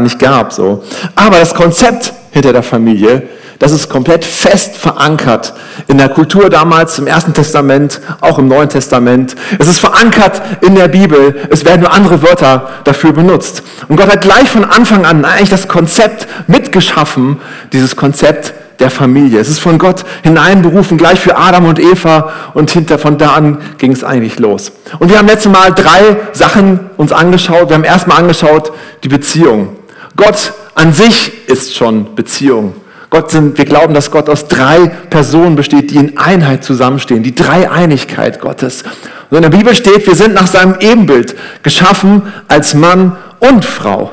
nicht gab. So. Aber das Konzept hinter der Familie, das ist komplett fest verankert in der Kultur damals, im Ersten Testament, auch im Neuen Testament. Es ist verankert in der Bibel. Es werden nur andere Wörter dafür benutzt. Und Gott hat gleich von Anfang an eigentlich das Konzept mitgeschaffen, dieses Konzept der Familie. Es ist von Gott hineinberufen, gleich für Adam und Eva und hinter von da an ging es eigentlich los. Und wir haben letztes Mal drei Sachen uns angeschaut. Wir haben erstmal angeschaut die Beziehung. Gott an sich ist schon Beziehung. Gott sind, wir glauben, dass Gott aus drei Personen besteht, die in Einheit zusammenstehen. Die Dreieinigkeit Gottes. Und in der Bibel steht, wir sind nach seinem Ebenbild geschaffen als Mann und Frau.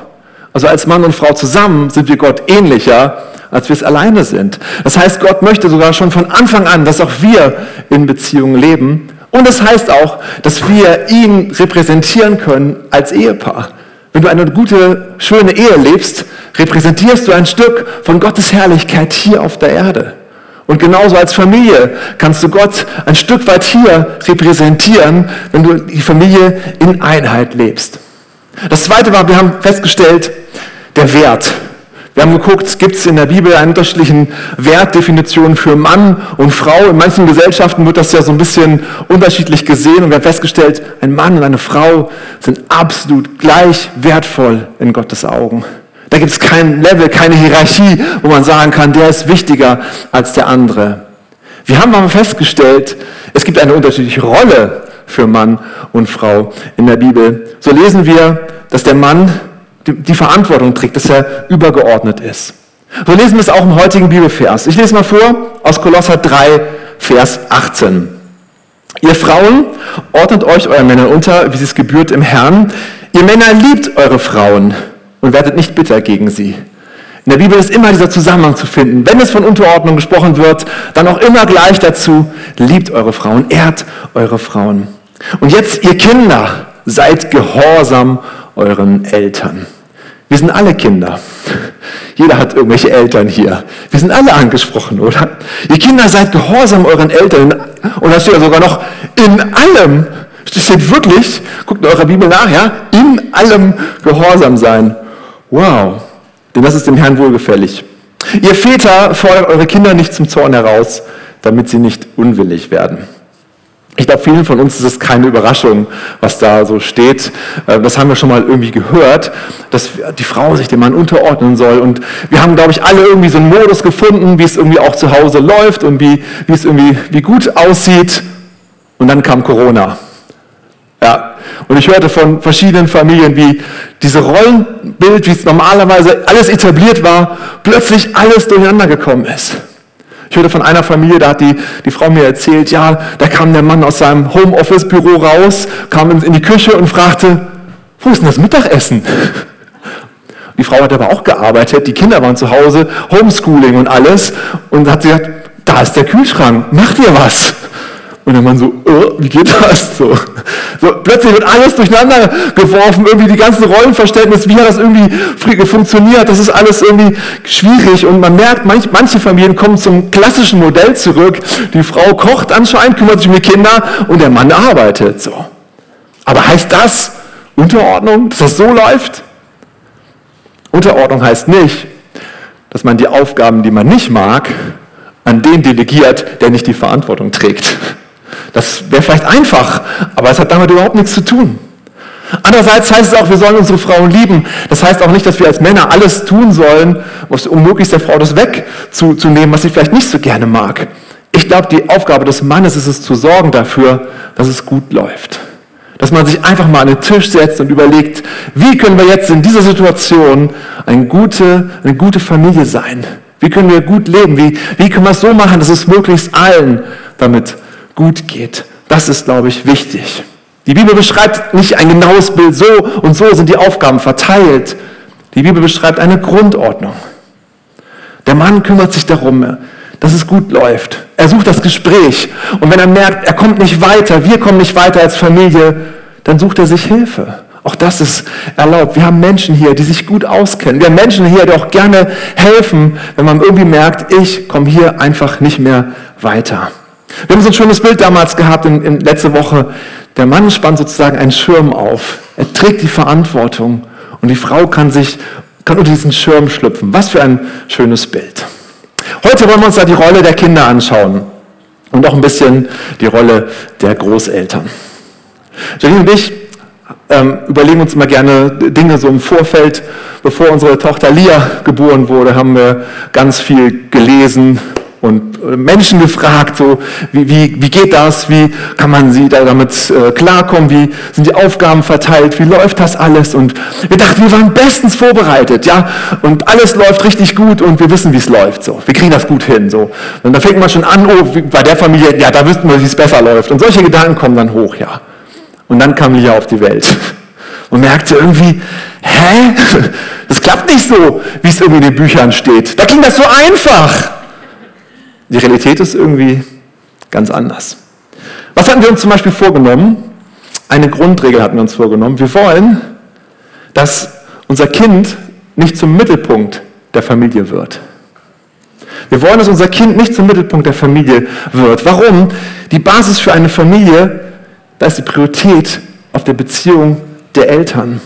Also als Mann und Frau zusammen sind wir Gott ähnlicher, als wir es alleine sind. Das heißt, Gott möchte sogar schon von Anfang an, dass auch wir in Beziehungen leben. Und das heißt auch, dass wir ihn repräsentieren können als Ehepaar. Wenn du eine gute, schöne Ehe lebst, repräsentierst du ein Stück von Gottes Herrlichkeit hier auf der Erde. Und genauso als Familie kannst du Gott ein Stück weit hier repräsentieren, wenn du die Familie in Einheit lebst. Das zweite war, wir haben festgestellt, der Wert. Wir haben geguckt, gibt es in der Bibel eine unterschiedlichen Wertdefinitionen für Mann und Frau. In manchen Gesellschaften wird das ja so ein bisschen unterschiedlich gesehen und wir haben festgestellt, ein Mann und eine Frau sind absolut gleich wertvoll in Gottes Augen. Da gibt es kein Level, keine Hierarchie, wo man sagen kann, der ist wichtiger als der andere. Wir haben aber festgestellt, es gibt eine unterschiedliche Rolle für Mann und Frau in der Bibel. So lesen wir, dass der Mann die Verantwortung trägt, dass er übergeordnet ist. So lesen wir es auch im heutigen Bibelvers. Ich lese mal vor aus Kolosser 3, Vers 18. Ihr Frauen, ordnet euch euren Männern unter, wie es gebührt im Herrn. Ihr Männer liebt eure Frauen und werdet nicht bitter gegen sie. In der Bibel ist immer dieser Zusammenhang zu finden. Wenn es von Unterordnung gesprochen wird, dann auch immer gleich dazu, liebt eure Frauen, ehrt eure Frauen. Und jetzt, ihr Kinder, seid gehorsam euren Eltern. Wir sind alle Kinder. Jeder hat irgendwelche Eltern hier. Wir sind alle angesprochen, oder? Ihr Kinder seid gehorsam euren Eltern. Und da steht ja sogar noch, in allem, das steht wirklich, guckt in eurer Bibel nach, ja, in allem gehorsam sein. Wow, denn das ist dem Herrn wohlgefällig. Ihr Väter fordert eure Kinder nicht zum Zorn heraus, damit sie nicht unwillig werden. Ich glaube, vielen von uns ist es keine Überraschung, was da so steht. Äh, das haben wir schon mal irgendwie gehört, dass die Frau sich dem Mann unterordnen soll. Und wir haben, glaube ich, alle irgendwie so einen Modus gefunden, wie es irgendwie auch zu Hause läuft und wie, wie es irgendwie wie gut aussieht. Und dann kam Corona. Ja. Und ich hörte von verschiedenen Familien, wie diese Rollenbild, wie es normalerweise alles etabliert war, plötzlich alles durcheinander gekommen ist. Ich hörte von einer Familie, da hat die, die Frau mir erzählt, ja, da kam der Mann aus seinem Homeoffice-Büro raus, kam in die Küche und fragte, wo ist denn das Mittagessen? Die Frau hat aber auch gearbeitet, die Kinder waren zu Hause, Homeschooling und alles. Und hat gesagt, da ist der Kühlschrank, macht ihr was? Und der Mann so, oh, wie geht das so? so? Plötzlich wird alles durcheinander geworfen, irgendwie die ganzen Rollenverständnis, wie hat das irgendwie funktioniert, das ist alles irgendwie schwierig und man merkt, manch, manche Familien kommen zum klassischen Modell zurück. Die Frau kocht anscheinend, kümmert sich um die Kinder und der Mann arbeitet so. Aber heißt das Unterordnung, dass das so läuft? Unterordnung heißt nicht, dass man die Aufgaben, die man nicht mag, an den delegiert, der nicht die Verantwortung trägt. Das wäre vielleicht einfach, aber es hat damit überhaupt nichts zu tun. Andererseits heißt es auch, wir sollen unsere Frauen lieben. Das heißt auch nicht, dass wir als Männer alles tun sollen, um möglichst der Frau das wegzunehmen, was sie vielleicht nicht so gerne mag. Ich glaube, die Aufgabe des Mannes ist es zu sorgen dafür, dass es gut läuft. Dass man sich einfach mal an den Tisch setzt und überlegt, wie können wir jetzt in dieser Situation eine gute, eine gute Familie sein? Wie können wir gut leben? Wie, wie können wir es so machen, dass es möglichst allen damit gut geht. Das ist, glaube ich, wichtig. Die Bibel beschreibt nicht ein genaues Bild, so und so sind die Aufgaben verteilt. Die Bibel beschreibt eine Grundordnung. Der Mann kümmert sich darum, dass es gut läuft. Er sucht das Gespräch. Und wenn er merkt, er kommt nicht weiter, wir kommen nicht weiter als Familie, dann sucht er sich Hilfe. Auch das ist erlaubt. Wir haben Menschen hier, die sich gut auskennen. Wir haben Menschen hier, die auch gerne helfen, wenn man irgendwie merkt, ich komme hier einfach nicht mehr weiter. Wir haben so ein schönes Bild damals gehabt, in, in letzte Woche. Der Mann spannt sozusagen einen Schirm auf. Er trägt die Verantwortung und die Frau kann sich kann unter diesen Schirm schlüpfen. Was für ein schönes Bild. Heute wollen wir uns da die Rolle der Kinder anschauen und auch ein bisschen die Rolle der Großeltern. Janine und ich ähm, überlegen uns immer gerne Dinge so im Vorfeld. Bevor unsere Tochter Lia geboren wurde, haben wir ganz viel gelesen, und äh, Menschen gefragt, so, wie, wie, wie geht das, wie kann man sie da damit äh, klarkommen, wie sind die Aufgaben verteilt, wie läuft das alles und wir dachten, wir waren bestens vorbereitet, ja, und alles läuft richtig gut und wir wissen, wie es läuft, so, wir kriegen das gut hin, so. Und da fängt man schon an, oh, bei der Familie, ja, da wüssten wir, wie es besser läuft und solche Gedanken kommen dann hoch, ja. Und dann kam Lia auf die Welt und merkte irgendwie, hä, das klappt nicht so, wie es irgendwie in den Büchern steht. Da klingt das so einfach. Die Realität ist irgendwie ganz anders. Was hatten wir uns zum Beispiel vorgenommen? Eine Grundregel hatten wir uns vorgenommen. Wir wollen, dass unser Kind nicht zum Mittelpunkt der Familie wird. Wir wollen, dass unser Kind nicht zum Mittelpunkt der Familie wird. Warum? Die Basis für eine Familie, da ist die Priorität auf der Beziehung der Eltern.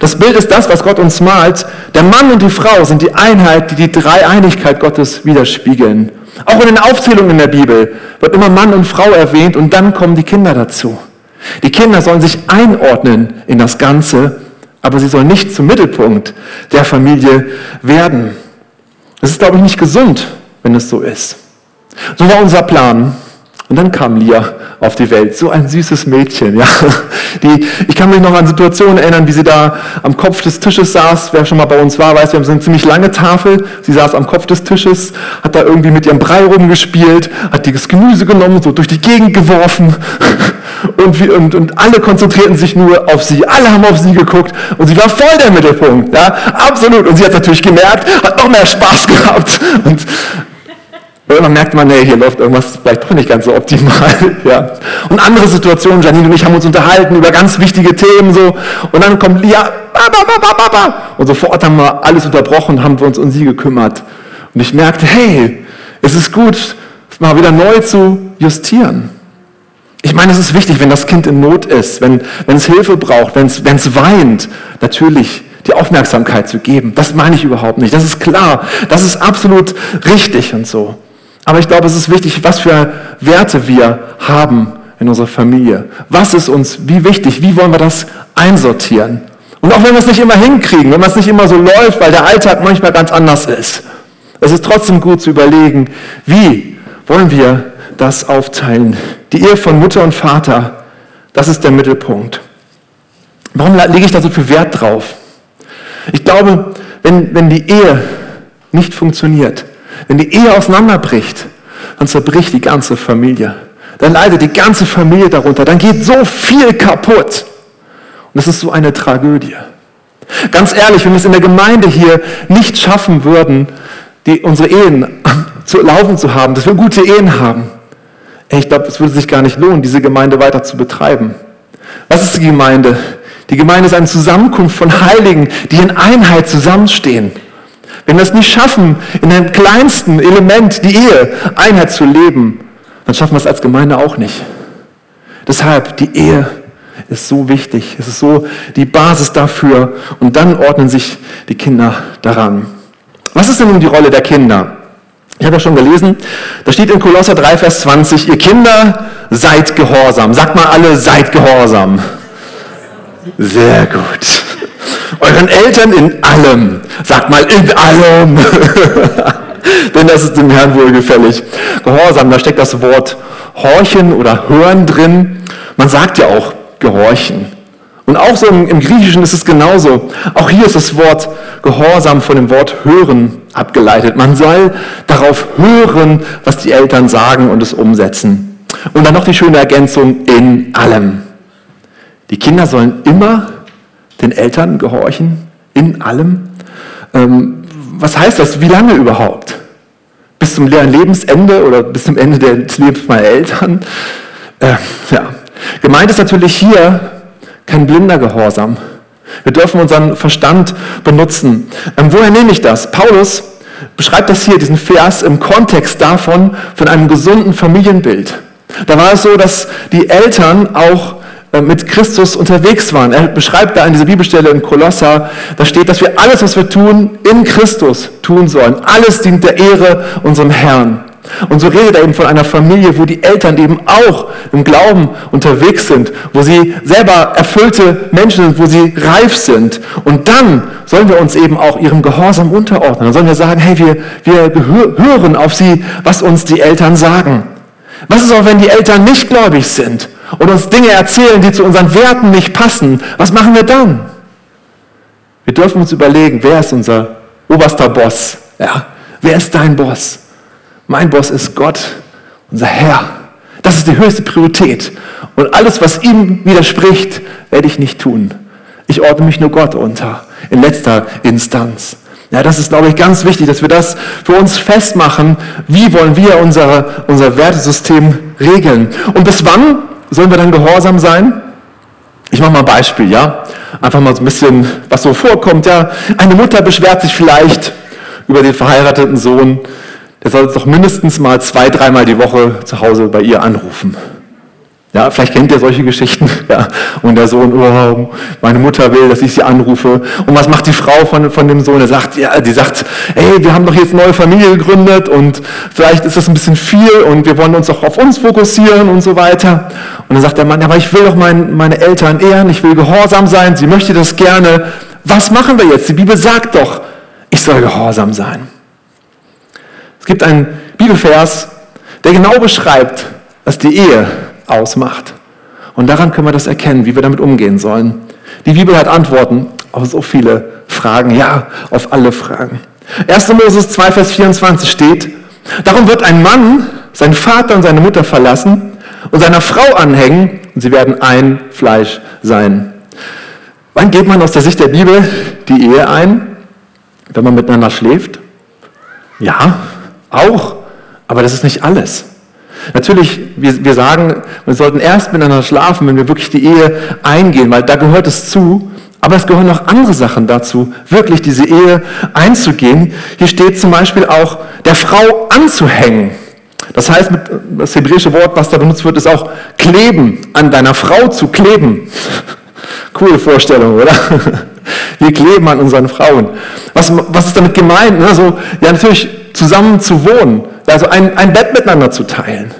Das Bild ist das, was Gott uns malt. Der Mann und die Frau sind die Einheit, die die Dreieinigkeit Gottes widerspiegeln. Auch in den Aufzählungen in der Bibel wird immer Mann und Frau erwähnt und dann kommen die Kinder dazu. Die Kinder sollen sich einordnen in das Ganze, aber sie sollen nicht zum Mittelpunkt der Familie werden. Es ist, glaube ich, nicht gesund, wenn es so ist. So war unser Plan. Und dann kam Lia auf die Welt, so ein süßes Mädchen. Ja. Die, ich kann mich noch an Situationen erinnern, wie sie da am Kopf des Tisches saß. Wer schon mal bei uns war, weiß, wir haben so eine ziemlich lange Tafel. Sie saß am Kopf des Tisches, hat da irgendwie mit ihrem Brei rumgespielt, hat das Gemüse genommen, so durch die Gegend geworfen. Und, wir, und, und alle konzentrierten sich nur auf sie. Alle haben auf sie geguckt und sie war voll der Mittelpunkt. Ja, absolut. Und sie hat natürlich gemerkt, hat noch mehr Spaß gehabt. Und Irgendwann merkt man, nee, hier läuft irgendwas vielleicht doch nicht ganz so optimal. Ja. Und andere Situationen, Janine und ich haben uns unterhalten über ganz wichtige Themen so. Und dann kommt Lia, und sofort haben wir alles unterbrochen, haben wir uns um sie gekümmert. Und ich merkte, hey, es ist gut, mal wieder neu zu justieren. Ich meine, es ist wichtig, wenn das Kind in Not ist, wenn, wenn es Hilfe braucht, wenn es, wenn es weint, natürlich die Aufmerksamkeit zu geben. Das meine ich überhaupt nicht. Das ist klar. Das ist absolut richtig und so. Aber ich glaube, es ist wichtig, was für Werte wir haben in unserer Familie. Was ist uns, wie wichtig, wie wollen wir das einsortieren? Und auch wenn wir es nicht immer hinkriegen, wenn es nicht immer so läuft, weil der Alltag manchmal ganz anders ist, es ist trotzdem gut zu überlegen, wie wollen wir das aufteilen. Die Ehe von Mutter und Vater, das ist der Mittelpunkt. Warum lege ich da so viel Wert drauf? Ich glaube, wenn, wenn die Ehe nicht funktioniert, wenn die Ehe auseinanderbricht, dann zerbricht die ganze Familie. Dann leidet die ganze Familie darunter. Dann geht so viel kaputt. Und das ist so eine Tragödie. Ganz ehrlich, wenn wir es in der Gemeinde hier nicht schaffen würden, die, unsere Ehen zu laufen zu haben, dass wir gute Ehen haben, ich glaube, es würde sich gar nicht lohnen, diese Gemeinde weiter zu betreiben. Was ist die Gemeinde? Die Gemeinde ist eine Zusammenkunft von Heiligen, die in Einheit zusammenstehen. Wenn wir es nicht schaffen, in dem kleinsten Element, die Ehe, Einheit zu leben, dann schaffen wir es als Gemeinde auch nicht. Deshalb, die Ehe ist so wichtig. Es ist so die Basis dafür. Und dann ordnen sich die Kinder daran. Was ist denn nun die Rolle der Kinder? Ich habe ja schon gelesen, da steht in Kolosser 3, Vers 20, ihr Kinder seid gehorsam. Sagt mal alle, seid gehorsam. Sehr gut. Euren Eltern in allem. Sagt mal in allem. Denn das ist dem Herrn wohlgefällig. Gehorsam, da steckt das Wort horchen oder hören drin. Man sagt ja auch gehorchen. Und auch so im, Griechischen ist es genauso. Auch hier ist das Wort Gehorsam von dem Wort hören abgeleitet. Man soll darauf hören, was die Eltern sagen und es umsetzen. Und dann noch die schöne Ergänzung in allem. Die Kinder sollen immer den Eltern gehorchen, in allem. Ähm, was heißt das? Wie lange überhaupt? Bis zum Lebensende oder bis zum Ende des Lebens meiner Eltern? Äh, ja. Gemeint ist natürlich hier kein blinder Gehorsam. Wir dürfen unseren Verstand benutzen. Ähm, woher nehme ich das? Paulus beschreibt das hier, diesen Vers, im Kontext davon, von einem gesunden Familienbild. Da war es so, dass die Eltern auch mit Christus unterwegs waren. Er beschreibt da in dieser Bibelstelle in Kolosser, da steht, dass wir alles, was wir tun, in Christus tun sollen. Alles dient der Ehre unserem Herrn. Und so redet er eben von einer Familie, wo die Eltern eben auch im Glauben unterwegs sind, wo sie selber erfüllte Menschen sind, wo sie reif sind. Und dann sollen wir uns eben auch ihrem Gehorsam unterordnen. Dann sollen wir sagen, hey, wir, wir hören auf sie, was uns die Eltern sagen. Was ist auch, wenn die Eltern nicht gläubig sind und uns Dinge erzählen, die zu unseren Werten nicht passen? Was machen wir dann? Wir dürfen uns überlegen, wer ist unser oberster Boss? Ja, wer ist dein Boss? Mein Boss ist Gott, unser Herr. Das ist die höchste Priorität. Und alles, was ihm widerspricht, werde ich nicht tun. Ich ordne mich nur Gott unter, in letzter Instanz. Ja, das ist, glaube ich, ganz wichtig, dass wir das für uns festmachen. Wie wollen wir unser, unser Wertesystem regeln? Und bis wann sollen wir dann gehorsam sein? Ich mache mal ein Beispiel, ja? Einfach mal so ein bisschen, was so vorkommt, ja? Eine Mutter beschwert sich vielleicht über den verheirateten Sohn, der soll doch mindestens mal zwei, dreimal die Woche zu Hause bei ihr anrufen. Ja, vielleicht kennt ihr solche Geschichten. Ja. Und der Sohn, oh, meine Mutter will, dass ich sie anrufe. Und was macht die Frau von, von dem Sohn? Er sagt, ja, die sagt, ey, wir haben doch jetzt neue Familie gegründet und vielleicht ist das ein bisschen viel und wir wollen uns doch auf uns fokussieren und so weiter. Und dann sagt der Mann, ja, aber ich will doch mein, meine Eltern ehren, ich will gehorsam sein, sie möchte das gerne. Was machen wir jetzt? Die Bibel sagt doch, ich soll gehorsam sein. Es gibt einen Bibelvers, der genau beschreibt, was die Ehe ausmacht. Und daran können wir das erkennen, wie wir damit umgehen sollen. Die Bibel hat Antworten auf so viele Fragen, ja, auf alle Fragen. 1. Moses 2, Vers 24 steht, darum wird ein Mann seinen Vater und seine Mutter verlassen und seiner Frau anhängen und sie werden ein Fleisch sein. Wann geht man aus der Sicht der Bibel die Ehe ein? Wenn man miteinander schläft? Ja, auch, aber das ist nicht alles. Natürlich, wir, wir sagen, wir sollten erst miteinander schlafen, wenn wir wirklich die Ehe eingehen, weil da gehört es zu. Aber es gehören noch andere Sachen dazu, wirklich diese Ehe einzugehen. Hier steht zum Beispiel auch, der Frau anzuhängen. Das heißt, das hebräische Wort, was da benutzt wird, ist auch kleben, an deiner Frau zu kleben. Coole Vorstellung, oder? Wir kleben an unseren Frauen. Was, was ist damit gemeint? Also, ja, natürlich zusammen zu wohnen also ein, ein Bett miteinander zu teilen.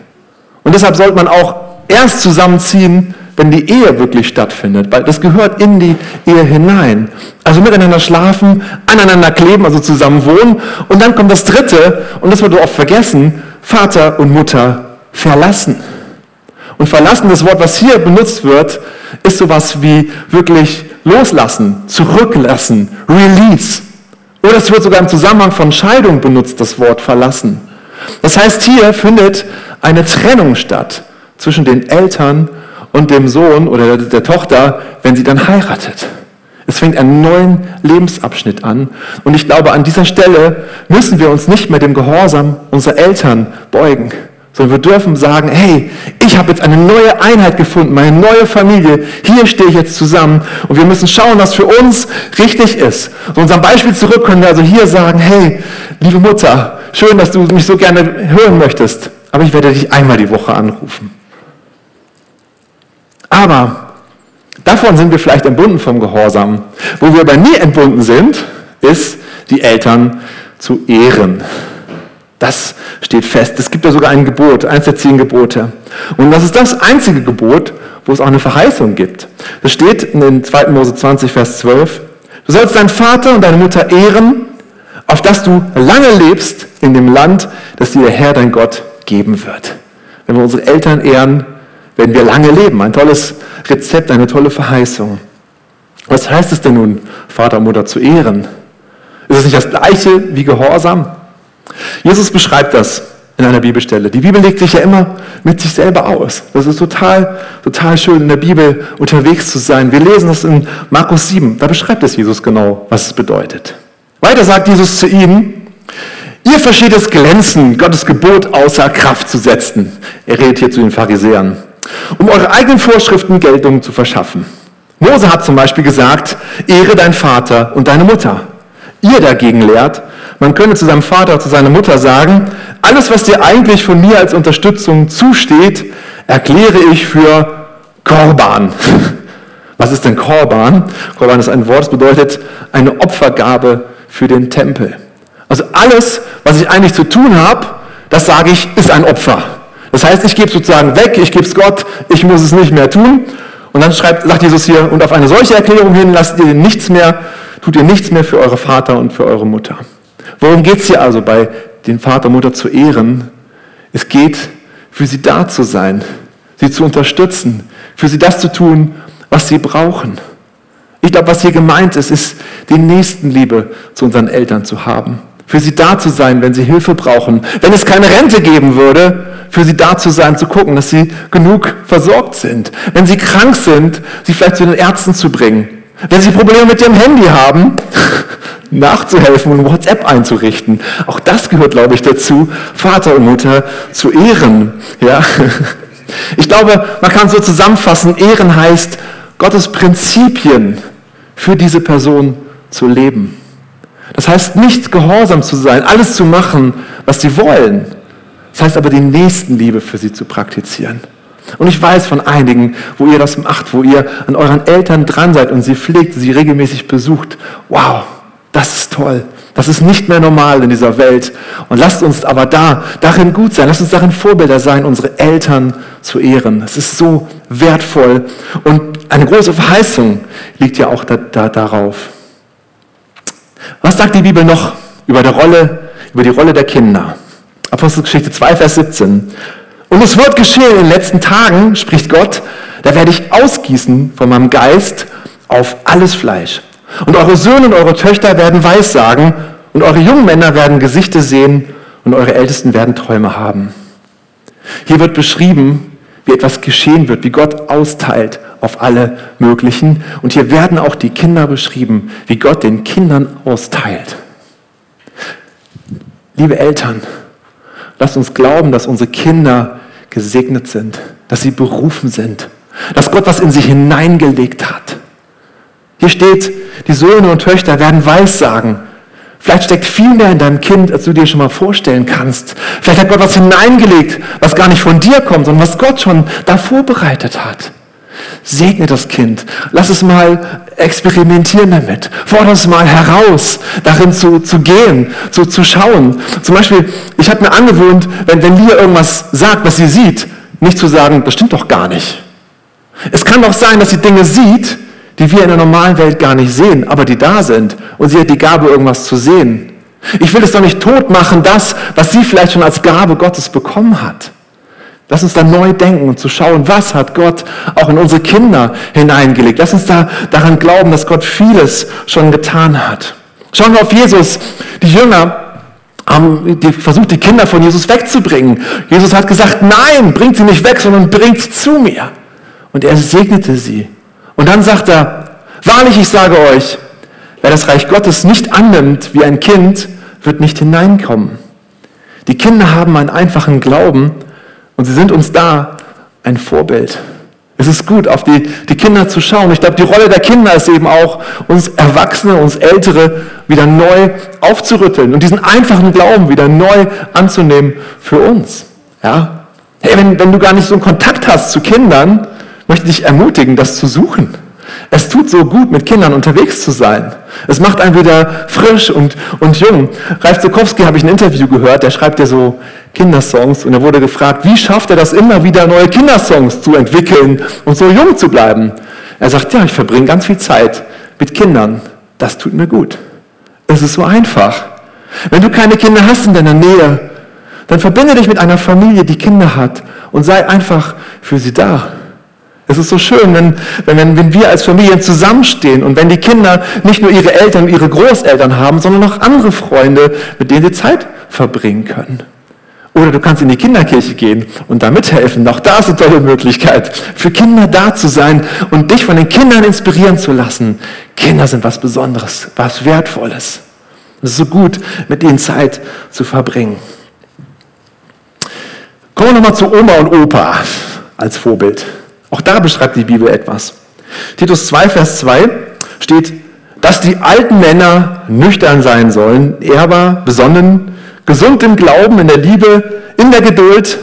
Und deshalb sollte man auch erst zusammenziehen, wenn die Ehe wirklich stattfindet, weil das gehört in die Ehe hinein. Also miteinander schlafen, aneinander kleben, also zusammen wohnen. Und dann kommt das Dritte, und das wird oft vergessen, Vater und Mutter verlassen. Und verlassen, das Wort, was hier benutzt wird, ist sowas wie wirklich loslassen, zurücklassen, release. Oder es wird sogar im Zusammenhang von Scheidung benutzt, das Wort verlassen. Das heißt, hier findet eine Trennung statt zwischen den Eltern und dem Sohn oder der, Tochter, wenn sie dann heiratet. Es fängt einen neuen Lebensabschnitt an. Und ich glaube, an dieser Stelle müssen wir uns nicht mehr dem Gehorsam unserer Eltern beugen, sondern wir dürfen sagen, hey, ich habe jetzt eine neue Einheit gefunden, meine neue Familie, hier stehe ich jetzt zusammen und wir müssen schauen, was für uns richtig ist. So unserem Beispiel zurück können wir also hier sagen, hey, liebe Mutter, schön, dass du mich so gerne hören möchtest, aber ich werde dich einmal die Woche anrufen. Aber davon sind wir vielleicht entbunden vom Gehorsam. Wo wir aber nie entbunden sind, ist die Eltern zu ehren. Das steht fest. Es gibt ja sogar ein Gebot, eins der zehn Gebote. Und das ist das einzige Gebot, wo es auch eine Verheißung gibt. Das steht in den 2. Mose 20, Vers 12. Du sollst deinen Vater und deine Mutter ehren auf dass du lange lebst in dem Land, das dir der Herr, dein Gott, geben wird. Wenn wir unsere Eltern ehren, werden wir lange leben. Ein tolles Rezept, eine tolle Verheißung. Was heißt es denn nun, Vater und Mutter zu ehren? Ist es nicht das gleiche wie Gehorsam? Jesus beschreibt das in einer Bibelstelle. Die Bibel legt sich ja immer mit sich selber aus. Das ist total, total schön, in der Bibel unterwegs zu sein. Wir lesen das in Markus 7. Da beschreibt es Jesus genau, was es bedeutet. Weiter sagt Jesus zu ihnen, ihr versteht es glänzen, Gottes Gebot außer Kraft zu setzen. Er redet hier zu den Pharisäern, um eure eigenen Vorschriften Geltung zu verschaffen. Mose hat zum Beispiel gesagt, ehre dein Vater und deine Mutter. Ihr dagegen lehrt, man könne zu seinem Vater, zu seiner Mutter sagen, alles, was dir eigentlich von mir als Unterstützung zusteht, erkläre ich für Korban. Was ist denn Korban? Korban ist ein Wort, das bedeutet eine Opfergabe für den Tempel. Also alles, was ich eigentlich zu tun habe, das sage ich, ist ein Opfer. Das heißt, ich gebe sozusagen weg, ich gebe es Gott, ich muss es nicht mehr tun. Und dann schreibt, sagt Jesus hier, und auf eine solche Erklärung hin lasst ihr nichts mehr, tut ihr nichts mehr für eure Vater und für eure Mutter. Worum geht es hier also bei den Vater und Mutter zu ehren? Es geht, für sie da zu sein, sie zu unterstützen, für sie das zu tun, was sie brauchen. Ich glaube, was hier gemeint ist, ist die Nächstenliebe zu unseren Eltern zu haben. Für sie da zu sein, wenn sie Hilfe brauchen. Wenn es keine Rente geben würde, für sie da zu sein, zu gucken, dass sie genug versorgt sind. Wenn sie krank sind, sie vielleicht zu den Ärzten zu bringen. Wenn sie Probleme mit ihrem Handy haben, nachzuhelfen und WhatsApp einzurichten. Auch das gehört, glaube ich, dazu, Vater und Mutter zu ehren. Ja? Ich glaube, man kann so zusammenfassen, Ehren heißt, Gottes Prinzipien für diese Person zu leben. Das heißt nicht gehorsam zu sein, alles zu machen, was sie wollen. Das heißt aber die Nächstenliebe für sie zu praktizieren. Und ich weiß von einigen, wo ihr das macht, wo ihr an euren Eltern dran seid und sie pflegt, sie regelmäßig besucht. Wow, das ist toll. Das ist nicht mehr normal in dieser Welt. Und lasst uns aber da, darin gut sein. Lasst uns darin Vorbilder sein, unsere Eltern zu ehren. Es ist so wertvoll. Und eine große Verheißung liegt ja auch da, da, darauf. Was sagt die Bibel noch über, Rolle, über die Rolle der Kinder? Apostelgeschichte 2, Vers 17. Und es wird geschehen in den letzten Tagen, spricht Gott, da werde ich ausgießen von meinem Geist auf alles Fleisch. Und eure Söhne und eure Töchter werden Weissagen und eure jungen Männer werden Gesichter sehen und eure Ältesten werden Träume haben. Hier wird beschrieben, wie etwas geschehen wird, wie Gott austeilt auf alle möglichen. Und hier werden auch die Kinder beschrieben, wie Gott den Kindern austeilt. Liebe Eltern, lasst uns glauben, dass unsere Kinder gesegnet sind, dass sie berufen sind, dass Gott was in sie hineingelegt hat. Hier steht, die Söhne und Töchter werden Weissagen. Vielleicht steckt viel mehr in deinem Kind, als du dir schon mal vorstellen kannst. Vielleicht hat Gott was hineingelegt, was gar nicht von dir kommt, sondern was Gott schon da vorbereitet hat. Segne das Kind. Lass es mal experimentieren damit. Fordere es mal heraus, darin zu, zu gehen, zu, zu schauen. Zum Beispiel, ich habe mir angewöhnt, wenn, wenn Lia irgendwas sagt, was sie sieht, nicht zu sagen, das stimmt doch gar nicht. Es kann doch sein, dass sie Dinge sieht, die wir in der normalen Welt gar nicht sehen, aber die da sind. Und sie hat die Gabe, irgendwas zu sehen. Ich will es doch nicht tot machen, das, was sie vielleicht schon als Gabe Gottes bekommen hat. Lass uns da neu denken und zu schauen, was hat Gott auch in unsere Kinder hineingelegt. Lass uns da daran glauben, dass Gott vieles schon getan hat. Schauen wir auf Jesus. Die Jünger haben versucht, die Kinder von Jesus wegzubringen. Jesus hat gesagt, nein, bringt sie nicht weg, sondern bringt sie zu mir. Und er segnete sie. Und dann sagt er, wahrlich, ich sage euch, wer das Reich Gottes nicht annimmt wie ein Kind, wird nicht hineinkommen. Die Kinder haben einen einfachen Glauben und sie sind uns da ein Vorbild. Es ist gut, auf die, die Kinder zu schauen. Ich glaube, die Rolle der Kinder ist eben auch, uns Erwachsene, uns Ältere wieder neu aufzurütteln und diesen einfachen Glauben wieder neu anzunehmen für uns. Ja? Hey, wenn, wenn du gar nicht so einen Kontakt hast zu Kindern, möchte dich ermutigen, das zu suchen. Es tut so gut, mit Kindern unterwegs zu sein. Es macht einen wieder frisch und, und jung. Ralf Zukowski habe ich ein Interview gehört, der schreibt ja so Kindersongs und er wurde gefragt, wie schafft er das immer wieder, neue Kindersongs zu entwickeln und so jung zu bleiben? Er sagt, ja, ich verbringe ganz viel Zeit mit Kindern. Das tut mir gut. Es ist so einfach. Wenn du keine Kinder hast in deiner Nähe, dann verbinde dich mit einer Familie, die Kinder hat und sei einfach für sie da. Es ist so schön, wenn, wenn, wenn wir als Familien zusammenstehen und wenn die Kinder nicht nur ihre Eltern und ihre Großeltern haben, sondern auch andere Freunde, mit denen sie Zeit verbringen können. Oder du kannst in die Kinderkirche gehen und da mithelfen. Auch da ist eine tolle Möglichkeit, für Kinder da zu sein und dich von den Kindern inspirieren zu lassen. Kinder sind was Besonderes, was Wertvolles. Es ist so gut, mit ihnen Zeit zu verbringen. Kommen wir nochmal zu Oma und Opa als Vorbild. Auch da beschreibt die Bibel etwas. Titus 2, Vers 2 steht, dass die alten Männer nüchtern sein sollen, ehrbar, besonnen, gesund im Glauben, in der Liebe, in der Geduld.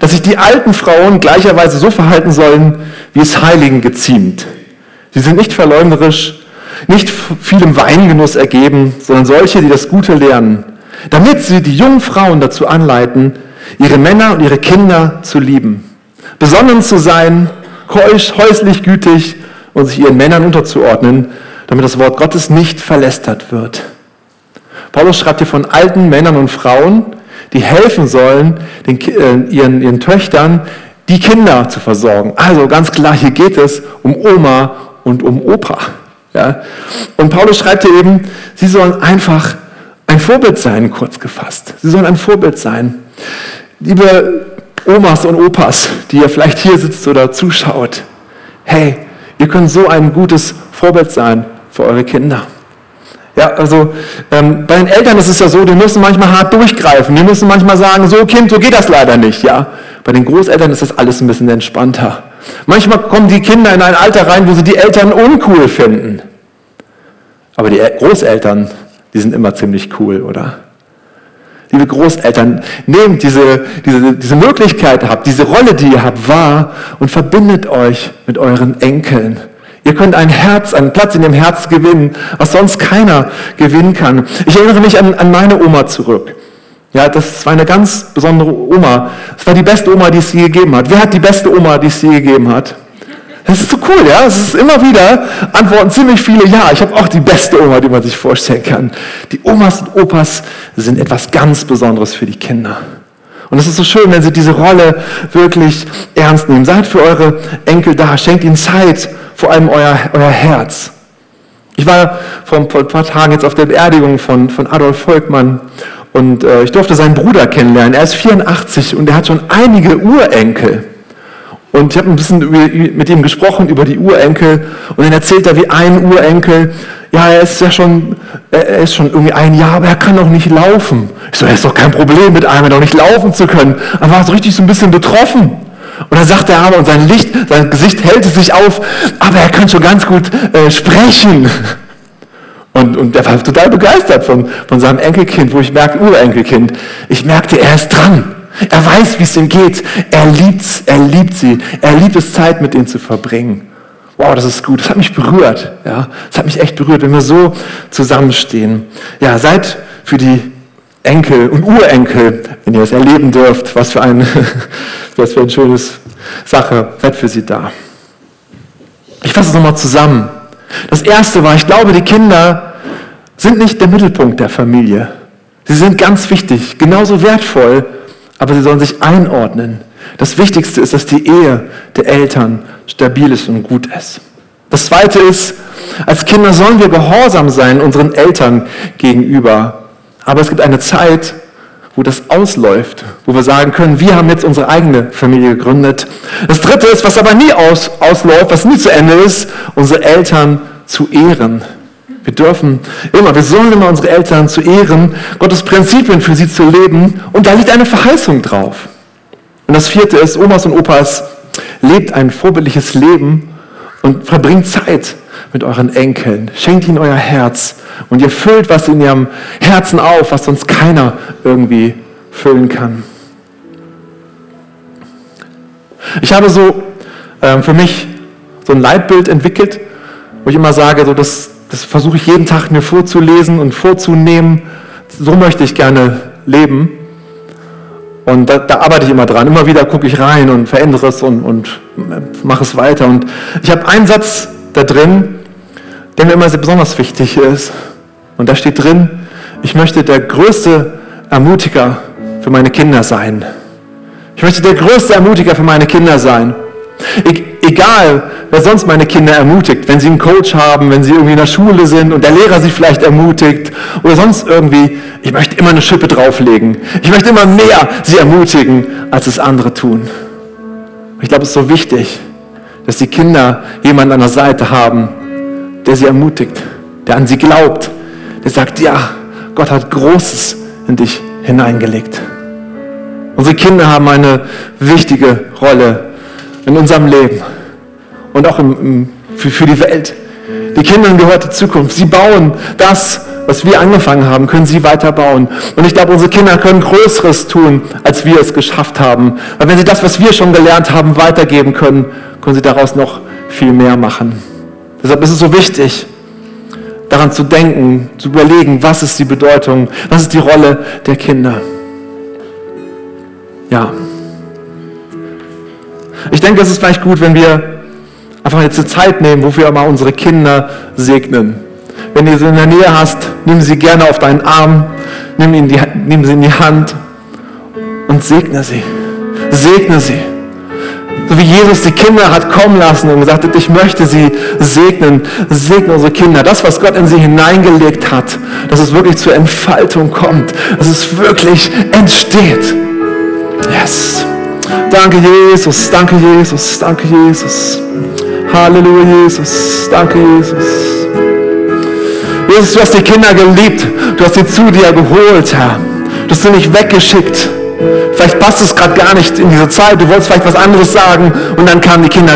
dass sich die alten Frauen gleicherweise so verhalten sollen, wie es Heiligen geziemt. Sie sind nicht verleumderisch, nicht vielem Weingenuss ergeben, sondern solche, die das Gute lernen, damit sie die jungen Frauen dazu anleiten, ihre Männer und ihre Kinder zu lieben, besonnen zu sein, häuslich gütig und sich ihren Männern unterzuordnen, damit das Wort Gottes nicht verlästert wird. Paulus schreibt hier von alten Männern und Frauen, die helfen sollen, den, äh, ihren, ihren Töchtern die Kinder zu versorgen. Also ganz klar, hier geht es um Oma und um Opa. Ja? Und Paulus schreibt hier eben, sie sollen einfach ein Vorbild sein, kurz gefasst. Sie sollen ein Vorbild sein. Liebe Omas und Opas, die ihr vielleicht hier sitzt oder zuschaut, hey, ihr könnt so ein gutes Vorbild sein für eure Kinder. Ja, also ähm, bei den Eltern ist es ja so, die müssen manchmal hart durchgreifen. Die müssen manchmal sagen, so Kind, so geht das leider nicht. Ja, bei den Großeltern ist das alles ein bisschen entspannter. Manchmal kommen die Kinder in ein Alter rein, wo sie die Eltern uncool finden. Aber die Großeltern, die sind immer ziemlich cool, oder? Liebe Großeltern, nehmt diese, diese, diese Möglichkeit habt, diese Rolle, die ihr habt, wahr und verbindet euch mit euren Enkeln. Ihr könnt ein Herz, einen Platz in dem Herz gewinnen, was sonst keiner gewinnen kann. Ich erinnere mich an, an meine Oma zurück. Ja, das war eine ganz besondere Oma. Es war die beste Oma, die es je gegeben hat. Wer hat die beste Oma, die es je gegeben hat? Das ist so cool, ja. Es ist immer wieder, antworten ziemlich viele, ja, ich habe auch die beste Oma, die man sich vorstellen kann. Die Omas und Opas sind etwas ganz Besonderes für die Kinder. Und es ist so schön, wenn sie diese Rolle wirklich ernst nehmen. Seid für eure Enkel da, schenkt ihnen Zeit, vor allem euer, euer Herz. Ich war vor ein paar Tagen jetzt auf der Beerdigung von, von Adolf Volkmann und äh, ich durfte seinen Bruder kennenlernen. Er ist 84 und er hat schon einige Urenkel. Und ich habe ein bisschen mit ihm gesprochen über die Urenkel und dann erzählt er, wie ein Urenkel, ja, er ist ja schon, er ist schon irgendwie ein Jahr, aber er kann noch nicht laufen. Ich so, er ist doch kein Problem mit einem, noch nicht laufen zu können. Er war so richtig so ein bisschen betroffen. Und dann sagt er aber, und sein Licht, sein Gesicht hält es sich auf, aber er kann schon ganz gut äh, sprechen. Und, und er war total begeistert von, von seinem Enkelkind, wo ich merke, Urenkelkind. Ich merkte, er ist dran. Er weiß, wie es ihm geht. Er liebt, er liebt sie. Er liebt es, Zeit mit ihnen zu verbringen. Wow, das ist gut. Das hat mich berührt. Ja, das hat mich echt berührt, wenn wir so zusammenstehen. Ja, seid für die Enkel und Urenkel, wenn ihr es erleben dürft, was für ein, was für eine schöne Sache. Seid für sie da. Ich fasse es nochmal zusammen. Das erste war, ich glaube, die Kinder sind nicht der Mittelpunkt der Familie. Sie sind ganz wichtig, genauso wertvoll aber sie sollen sich einordnen. Das Wichtigste ist, dass die Ehe der Eltern stabil ist und gut ist. Das Zweite ist, als Kinder sollen wir gehorsam sein unseren Eltern gegenüber. Aber es gibt eine Zeit, wo das ausläuft, wo wir sagen können, wir haben jetzt unsere eigene Familie gegründet. Das Dritte ist, was aber nie aus, ausläuft, was nie zu Ende ist, unsere Eltern zu ehren. Wir dürfen immer, wir sollen immer unsere Eltern zu ehren, Gottes Prinzipien für sie zu leben und da liegt eine Verheißung drauf. Und das vierte ist, Omas und Opas, lebt ein vorbildliches Leben und verbringt Zeit mit euren Enkeln. Schenkt ihnen euer Herz und ihr füllt was in ihrem Herzen auf, was sonst keiner irgendwie füllen kann. Ich habe so äh, für mich so ein Leitbild entwickelt, wo ich immer sage, so das, das versuche ich jeden Tag mir vorzulesen und vorzunehmen. So möchte ich gerne leben. Und da, da arbeite ich immer dran. Immer wieder gucke ich rein und verändere es und, und mache es weiter. Und ich habe einen Satz da drin, der mir immer sehr besonders wichtig ist. Und da steht drin, ich möchte der größte Ermutiger für meine Kinder sein. Ich möchte der größte Ermutiger für meine Kinder sein. E egal, wer sonst meine Kinder ermutigt, wenn sie einen Coach haben, wenn sie irgendwie in der Schule sind und der Lehrer sie vielleicht ermutigt oder sonst irgendwie, ich möchte immer eine Schippe drauflegen. Ich möchte immer mehr sie ermutigen, als es andere tun. Ich glaube, es ist so wichtig, dass die Kinder jemanden an der Seite haben, der sie ermutigt, der an sie glaubt, der sagt, ja, Gott hat Großes in dich hineingelegt. Unsere Kinder haben eine wichtige Rolle in unserem Leben und auch im, im, für, für die Welt. Die Kindern gehört die Zukunft. Sie bauen das, was wir angefangen haben, können sie weiterbauen. Und ich glaube, unsere Kinder können Größeres tun, als wir es geschafft haben. Weil wenn sie das, was wir schon gelernt haben, weitergeben können, können sie daraus noch viel mehr machen. Deshalb ist es so wichtig, daran zu denken, zu überlegen, was ist die Bedeutung, was ist die Rolle der Kinder. Ja. Ich denke, es ist vielleicht gut, wenn wir einfach jetzt eine Zeit nehmen, wo wir mal unsere Kinder segnen. Wenn du sie in der Nähe hast, nimm sie gerne auf deinen Arm, nimm, ihn die, nimm sie in die Hand und segne sie. Segne sie. So wie Jesus die Kinder hat kommen lassen und gesagt hat, ich möchte sie segnen. Segne unsere Kinder. Das, was Gott in sie hineingelegt hat, dass es wirklich zur Entfaltung kommt. Dass es wirklich entsteht. Yes. Danke, Jesus. Danke, Jesus. Danke, Jesus. Halleluja, Jesus. Danke, Jesus. Jesus, du hast die Kinder geliebt. Du hast sie zu dir geholt, Herr. Du hast sie nicht weggeschickt. Vielleicht passt es gerade gar nicht in diese Zeit. Du wolltest vielleicht was anderes sagen und dann kamen die Kinder